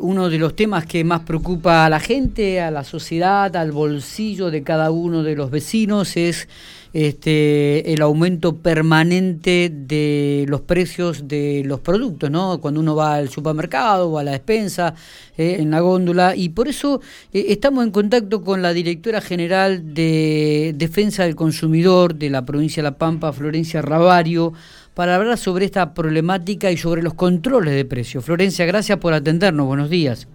Uno de los temas que más preocupa a la gente, a la sociedad, al bolsillo de cada uno de los vecinos es este, el aumento permanente de los precios de los productos, ¿no? Cuando uno va al supermercado o a la despensa, eh, en la góndola, y por eso eh, estamos en contacto con la directora general de Defensa del Consumidor de la provincia de La Pampa, Florencia Ravario, para hablar sobre esta problemática y sobre los controles de precios. Florencia, gracias por atendernos. Buenos días.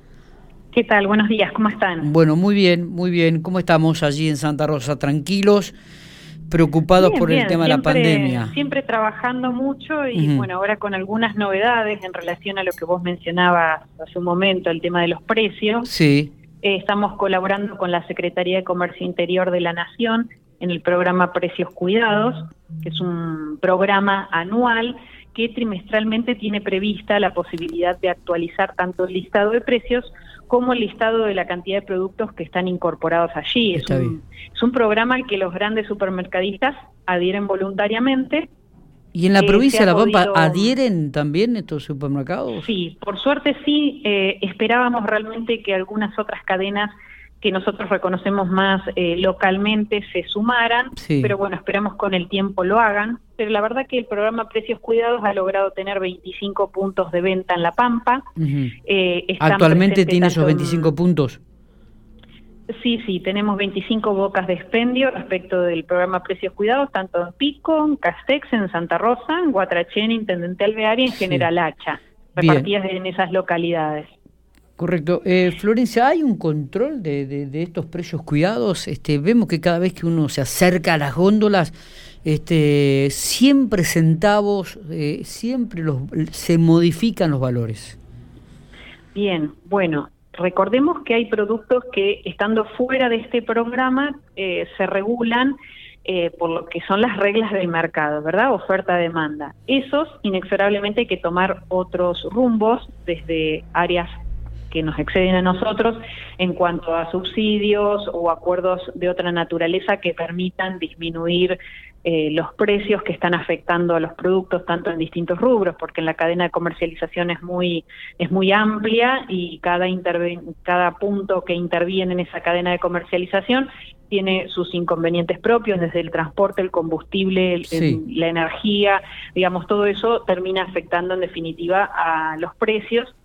¿Qué tal? Buenos días, ¿cómo están? Bueno, muy bien, muy bien. ¿Cómo estamos allí en Santa Rosa? ¿Tranquilos? preocupados por el tema de la pandemia. Siempre trabajando mucho y bueno, ahora con algunas novedades en relación a lo que vos mencionabas hace un momento, el tema de los precios. Sí. Eh, estamos colaborando con la Secretaría de Comercio Interior de la Nación en el programa Precios Cuidados, que es un programa anual que trimestralmente tiene prevista la posibilidad de actualizar tanto el listado de precios como el listado de la cantidad de productos que están incorporados allí. Es un, es un, programa al que los grandes supermercadistas adhieren voluntariamente. ¿Y en la eh, provincia de La Pampa adhieren también estos supermercados? Sí, por suerte sí. Eh, esperábamos realmente que algunas otras cadenas que nosotros reconocemos más eh, localmente se sumaran, pero bueno, esperamos con el tiempo lo hagan. Pero la verdad que el programa Precios Cuidados ha logrado tener 25 puntos de venta en La Pampa. Eh, ¿Actualmente tiene esos 25 puntos? Sí, sí, tenemos 25 bocas de expendio respecto del programa Precios Cuidados, tanto en Pico, en Castex, en Santa Rosa, en Guatrachén, Intendente Alvear y en General Hacha, repartidas en esas localidades. Correcto. Eh, Florencia, ¿hay un control de, de, estos precios cuidados? Este, vemos que cada vez que uno se acerca a las góndolas, este, siempre centavos, eh, siempre los, se modifican los valores. Bien, bueno, recordemos que hay productos que estando fuera de este programa eh, se regulan eh, por lo que son las reglas del mercado, ¿verdad? Oferta-demanda. Esos, inexorablemente, hay que tomar otros rumbos desde áreas que nos exceden a nosotros en cuanto a subsidios o acuerdos de otra naturaleza que permitan disminuir eh, los precios que están afectando a los productos tanto en distintos rubros, porque en la cadena de comercialización es muy es muy amplia y cada cada punto que interviene en esa cadena de comercialización tiene sus inconvenientes propios, desde el transporte, el combustible, la energía, digamos, todo eso termina afectando en definitiva a los precios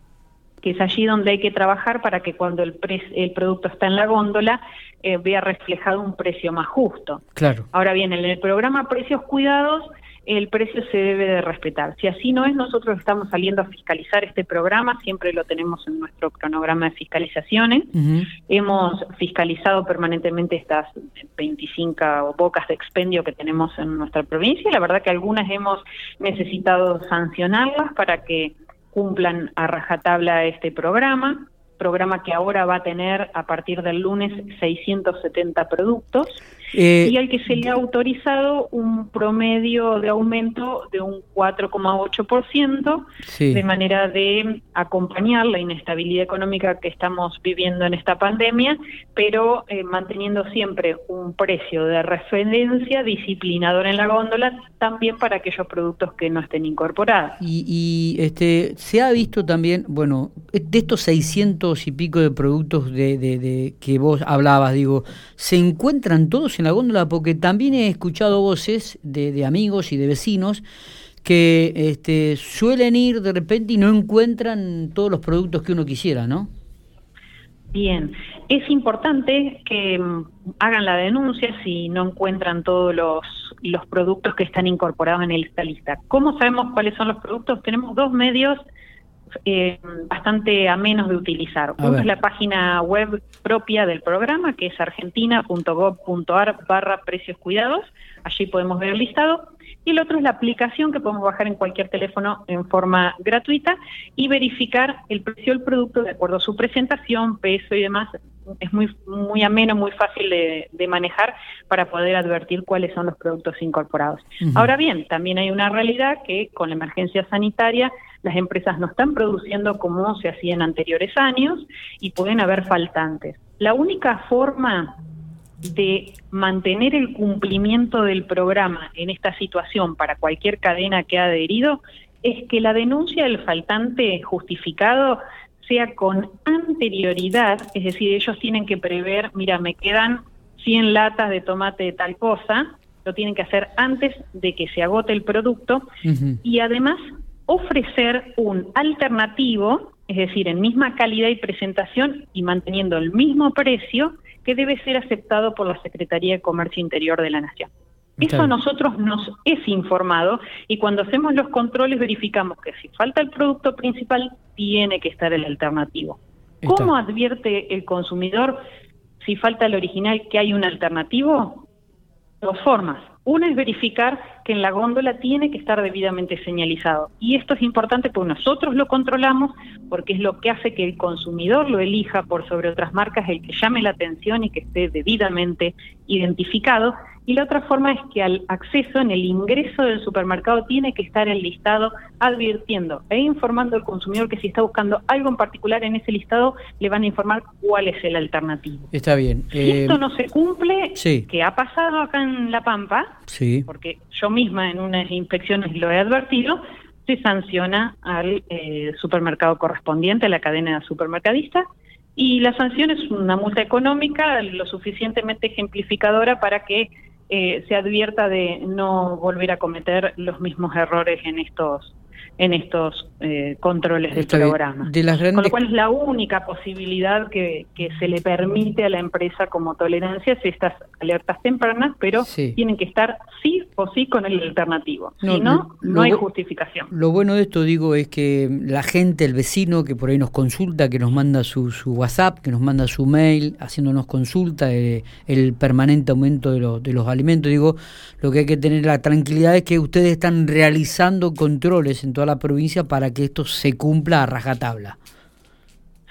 que es allí donde hay que trabajar para que cuando el, el producto está en la góndola eh, vea reflejado un precio más justo. Claro. Ahora bien, en el programa Precios Cuidados, el precio se debe de respetar. Si así no es, nosotros estamos saliendo a fiscalizar este programa, siempre lo tenemos en nuestro cronograma de fiscalizaciones. Hemos fiscalizado permanentemente estas 25 bocas de expendio que tenemos en nuestra provincia. La verdad que algunas hemos necesitado sancionarlas para que cumplan a rajatabla este programa, programa que ahora va a tener a partir del lunes 670 productos eh, y al que se le ha autorizado un promedio de aumento de un 4,8%, de manera de acompañar la inestabilidad económica que estamos viviendo en esta pandemia, pero eh, manteniendo siempre un precio de referencia disciplinador en la góndola, también para aquellos productos que no estén incorporados. Y, este se ha visto también, bueno, de estos 600 y pico de productos de, de que vos hablabas, digo, ¿se encuentran todos en la góndola porque también he escuchado voces de, amigos y de vecinos que este, suelen ir de repente y no encuentran todos los productos que uno quisiera, ¿no? Bien, es importante que mm, hagan la denuncia si no encuentran todos los, los productos que están incorporados en esta lista. ¿Cómo sabemos cuáles son los productos? Tenemos dos medios eh, bastante a menos de utilizar. Uno es la página web propia del programa, que es argentina.gov.ar barra precios cuidados. Allí podemos ver el listado. Y el otro es la aplicación que podemos bajar en cualquier teléfono en forma gratuita y verificar el precio del producto de acuerdo a su presentación, peso y demás. Es muy, muy ameno, muy fácil de, manejar para poder advertir cuáles son los productos incorporados. Ahora bien, también hay una realidad que con la emergencia sanitaria las empresas no están produciendo como se hacía en anteriores años y pueden haber faltantes. La única forma de mantener el cumplimiento del programa en esta situación para cualquier cadena que ha adherido es que la denuncia del faltante justificado sea con anterioridad, es decir, ellos tienen que prever, mira, me quedan 100 latas de tomate de tal cosa, lo tienen que hacer antes de que se agote el producto y además ofrecer un alternativo, es decir, en misma calidad y presentación y manteniendo el mismo precio que debe ser aceptado por la Secretaría de Comercio Interior de la Nación. Eso a nosotros nos es informado y cuando hacemos los controles verificamos que si falta el producto principal, tiene que estar el alternativo. ¿Cómo advierte el consumidor si falta el original que hay un alternativo? Dos formas. Una es verificar que en la góndola tiene que estar debidamente señalizado. Y esto es importante porque nosotros lo controlamos, porque es lo que hace que el consumidor lo elija por sobre otras marcas, el que llame la atención y que esté debidamente identificado. Y la otra forma es que al acceso en el ingreso del supermercado tiene que estar el listado advirtiendo e informando al consumidor que si está buscando algo en particular en ese listado, le van a informar cuál es el alternativo. Está bien. Si esto eh, no se cumple, que ha pasado acá en La Pampa, sí. porque yo misma en unas inspecciones lo he advertido, se sanciona al eh, supermercado correspondiente, a la cadena supermercadista, y la sanción es una multa económica lo suficientemente ejemplificadora para que eh, se advierta de no volver a cometer los mismos errores en estos en estos eh, controles del programa. Con lo cual es la única posibilidad que, que, se le permite a la empresa como tolerancia es estas alertas tempranas, pero tienen que estar sí o sí con el alternativo. si no, no hay justificación. Lo bueno de esto, digo, es que la gente, el vecino que por ahí nos consulta, que nos manda su, su WhatsApp, que nos manda su mail, haciéndonos consulta, eh, el permanente aumento de, de los alimentos, digo, lo que hay que tener la tranquilidad es que ustedes están realizando controles en toda la provincia para que esto se cumpla a rajatabla.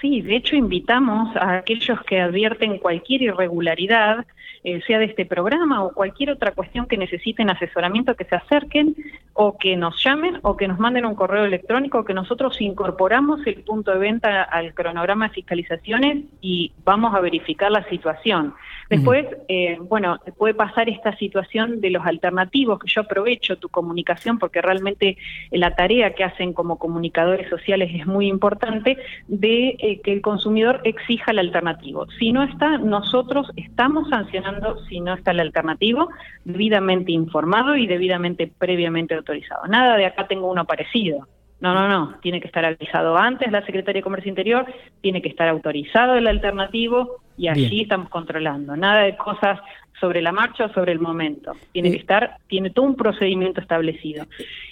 Sí, de hecho invitamos a aquellos que advierten cualquier irregularidad, eh, sea de este programa o cualquier otra cuestión que necesiten asesoramiento, que se acerquen o que nos llamen o que nos manden un correo electrónico, que nosotros incorporamos el punto de venta al cronograma de fiscalizaciones y vamos a verificar la situación. Después, eh, bueno, puede pasar esta situación de los alternativos, que yo aprovecho tu comunicación porque realmente la tarea que hacen como comunicadores sociales es muy importante, de eh, que el consumidor exija el alternativo. Si no está, nosotros estamos sancionando si no está el alternativo, debidamente informado y debidamente previamente autorizado. Nada de acá tengo uno parecido. No, no, no, tiene que estar avisado antes la Secretaría de Comercio Interior, tiene que estar autorizado el alternativo y allí estamos controlando. Nada de cosas sobre la marcha o sobre el momento. Tiene que estar, tiene todo un procedimiento establecido.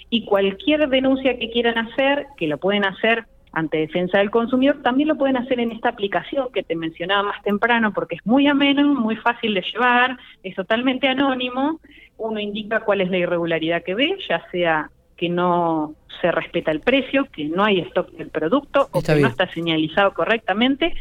Y cualquier denuncia que quieran hacer, que lo pueden hacer ante defensa del consumidor, también lo pueden hacer en esta aplicación que te mencionaba más temprano, porque es muy ameno, muy fácil de llevar, es totalmente anónimo. Uno indica cuál es la irregularidad que ve, ya sea que no se respeta el precio, que no hay stock del producto o que no está señalizado correctamente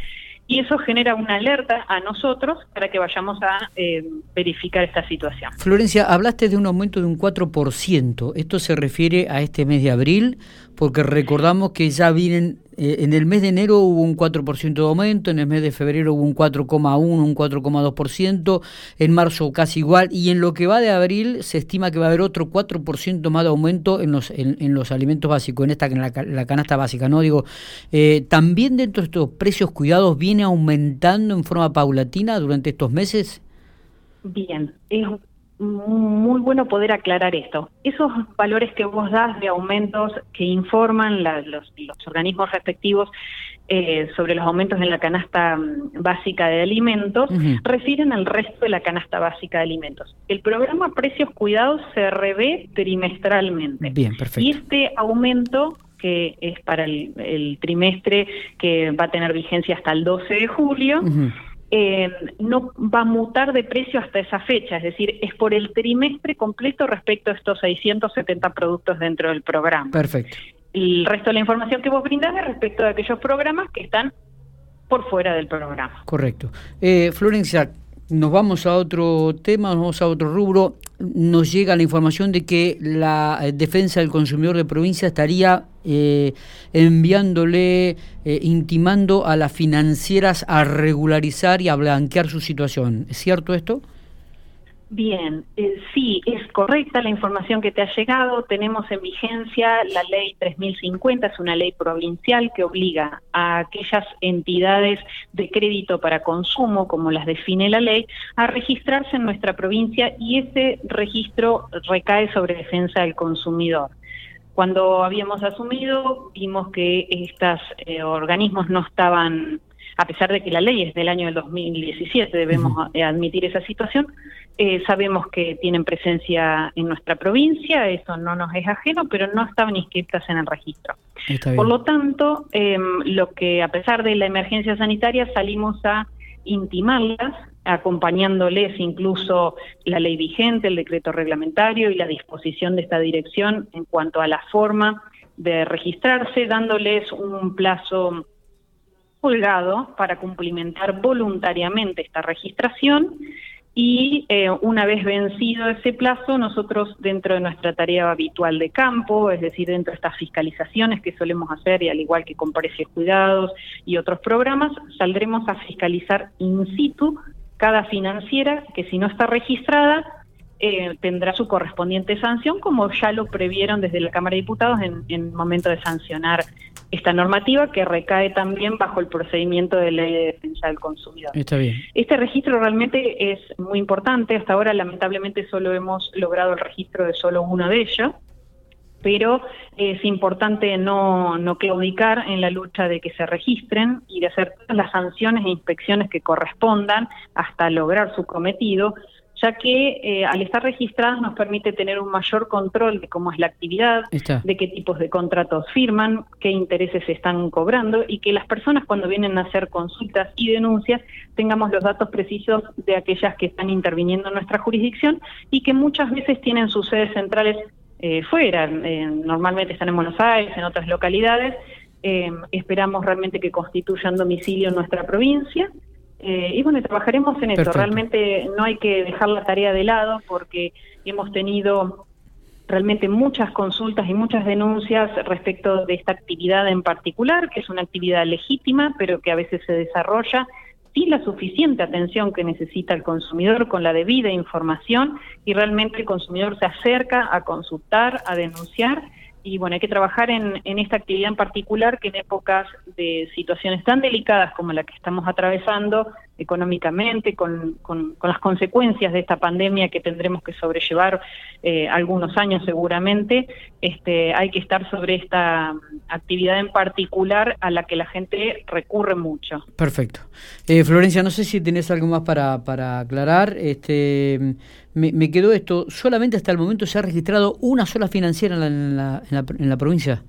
y eso genera una alerta a nosotros para que vayamos a eh, verificar esta situación. Florencia, hablaste de un aumento de un 4%. ¿Esto se refiere a este mes de abril? Porque recordamos que ya vienen eh, en el mes de enero hubo un 4% de aumento, en el mes de febrero hubo un 4,1, un 4,2%, en marzo casi igual, y en lo que va de abril se estima que va a haber otro 4% más de aumento en los, en, los alimentos básicos, en esta en la, canasta básica, ¿no? Digo, eh, también dentro de estos precios cuidados viene aumentando en forma paulatina durante estos meses. Bien, es muy bueno poder aclarar esto. Esos valores que vos das de aumentos que informan los, organismos respectivos eh, sobre los aumentos en la canasta mm, básica de alimentos refieren al resto de la canasta básica de alimentos. El programa Precios Cuidados se revé trimestralmente. Bien, perfecto. Y este aumento que es para el, trimestre que va a tener vigencia hasta el 12 de julio, eh, no va a mutar de precio hasta esa fecha, es decir, es por el trimestre completo respecto a estos 670 productos dentro del programa. Perfecto. El resto de la información que vos brindás es respecto de aquellos programas que están por fuera del programa. Correcto. Eh, Florencia, nos vamos a otro tema, nos vamos a otro rubro. Nos llega la información de que la eh, defensa del consumidor de provincia estaría eh, enviándole, eh, intimando a las financieras a regularizar y a blanquear su situación. ¿Es cierto esto? Bien, eh, sí, es correcta la información que te ha llegado. Tenemos en vigencia la ley 3050, es una ley provincial que obliga a aquellas entidades de crédito para consumo, como las define la ley, a registrarse en nuestra provincia y ese registro recae sobre defensa del consumidor. Cuando habíamos asumido, vimos que estos eh, organismos no estaban a pesar de que la ley es del año del 2017, debemos admitir esa situación, eh, sabemos que tienen presencia en nuestra provincia, eso no nos es ajeno, pero no estaban inscritas en el registro. Por lo tanto, em, lo que a pesar de la emergencia sanitaria salimos a intimarlas, acompañándoles incluso la ley vigente, el decreto reglamentario y la disposición de esta dirección en cuanto a la forma de registrarse, dándoles un plazo holgado para cumplimentar voluntariamente esta registración y eh, una vez vencido ese plazo, nosotros dentro de nuestra tarea habitual de campo, es decir, dentro de estas fiscalizaciones que solemos hacer, y al igual que con precios cuidados y otros programas, saldremos a fiscalizar in situ cada financiera que si no está registrada eh, tendrá su correspondiente sanción, como ya lo previeron desde la Cámara de Diputados en, el momento de sancionar esta normativa, que recae también bajo el procedimiento de ley de defensa del consumidor. Está bien. Este registro realmente es muy importante. Hasta ahora, lamentablemente, solo hemos logrado el registro de solo uno de ellos pero es importante no, no claudicar en la lucha de que se registren y de hacer todas las sanciones e inspecciones que correspondan hasta lograr su cometido, ya que eh, al estar registradas nos permite tener un mayor control de cómo es la actividad, de qué tipos de contratos firman, qué intereses se están cobrando y que las personas cuando vienen a hacer consultas y denuncias tengamos los datos precisos de aquellas que están interviniendo en nuestra jurisdicción y que muchas veces tienen sus sedes centrales eh, fuera, normalmente están en Buenos Aires, en otras localidades. Eh, esperamos realmente que constituyan domicilio en nuestra provincia eh, y bueno, trabajaremos en eso. Realmente no hay que dejar la tarea de lado porque hemos tenido realmente muchas consultas y muchas denuncias respecto de esta actividad en particular, que es una actividad legítima, pero que a veces se desarrolla sin la suficiente atención que necesita el consumidor, con la debida información, y realmente el consumidor se acerca a consultar, a denunciar, y bueno, hay que trabajar en, en, esta actividad en particular que en épocas de situaciones tan delicadas como la que estamos atravesando económicamente, con, las consecuencias de esta pandemia que tendremos que sobrellevar eh, algunos años seguramente, este, hay que estar sobre esta actividad en particular a la que la gente recurre mucho. Perfecto. Eh, Florencia, no sé si tenés algo más para, para aclarar. Este, me, quedó esto, solamente hasta el momento se ha registrado una sola financiera en la, en la, provincia.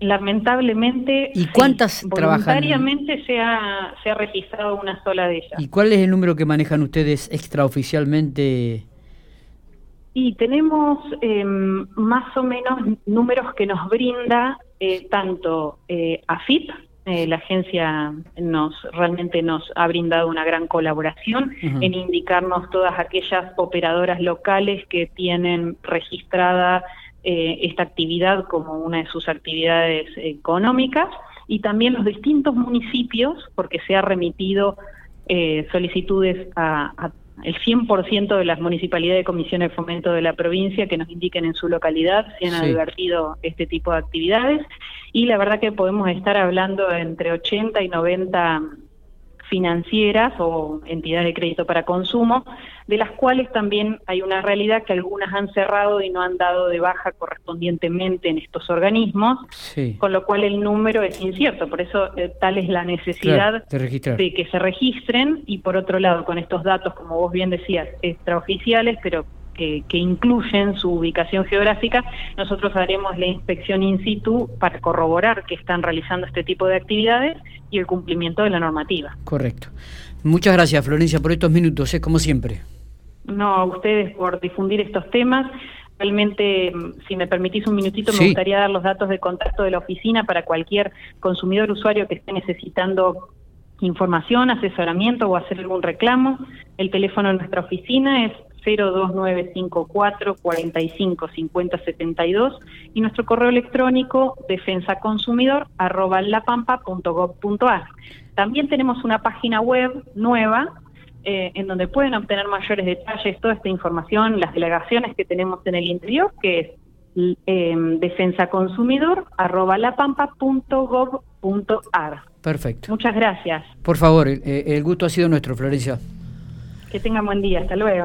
Lamentablemente, ¿y cuántas voluntariamente se ha, se ha registrado una sola de ellas. ¿Y cuál es el número que manejan ustedes extraoficialmente? Y tenemos em, más o menos números que nos brinda eh, tanto eh, AFIP, eh, la agencia nos realmente nos ha brindado una gran colaboración en indicarnos todas aquellas operadoras locales que tienen registrada eh, esta actividad como una de sus actividades económicas y también los distintos municipios, porque se ha remitido eh, solicitudes a, a el 100% de las municipalidades de comisiones de fomento de la provincia que nos indiquen en su localidad si han advertido este tipo de actividades y la verdad que podemos estar hablando entre 80 y 90 financieras o entidades de crédito para consumo, de las cuales también hay una realidad que algunas han cerrado y no han dado de baja correspondientemente en estos organismos, con lo cual el número es incierto. Por eso eh, tal es la necesidad de, que se registren y por otro lado con estos datos, como vos bien decías, extraoficiales, pero que, incluyen su ubicación geográfica, nosotros haremos la inspección in situ para corroborar que están realizando este tipo de actividades y el cumplimiento de la normativa. Correcto. Muchas gracias, Florencia, por estos minutos, es como siempre. No, a ustedes por difundir estos temas. Realmente, si me permitís un minutito, me gustaría dar los datos de contacto de la oficina para cualquier consumidor usuario que esté necesitando información, asesoramiento o hacer algún reclamo. El teléfono de nuestra oficina es 02954 45 50 72 y nuestro correo electrónico defensaconsumidor arroba lapampa.gov.ar. También tenemos una página web nueva eh, en donde pueden obtener mayores detalles, toda esta información, las delegaciones que tenemos en el interior, que es eh, defensaconsumidor.gov.ar. Perfecto. Muchas gracias. Por favor, el gusto ha sido nuestro, Florencia. Que tengan buen día. Hasta luego.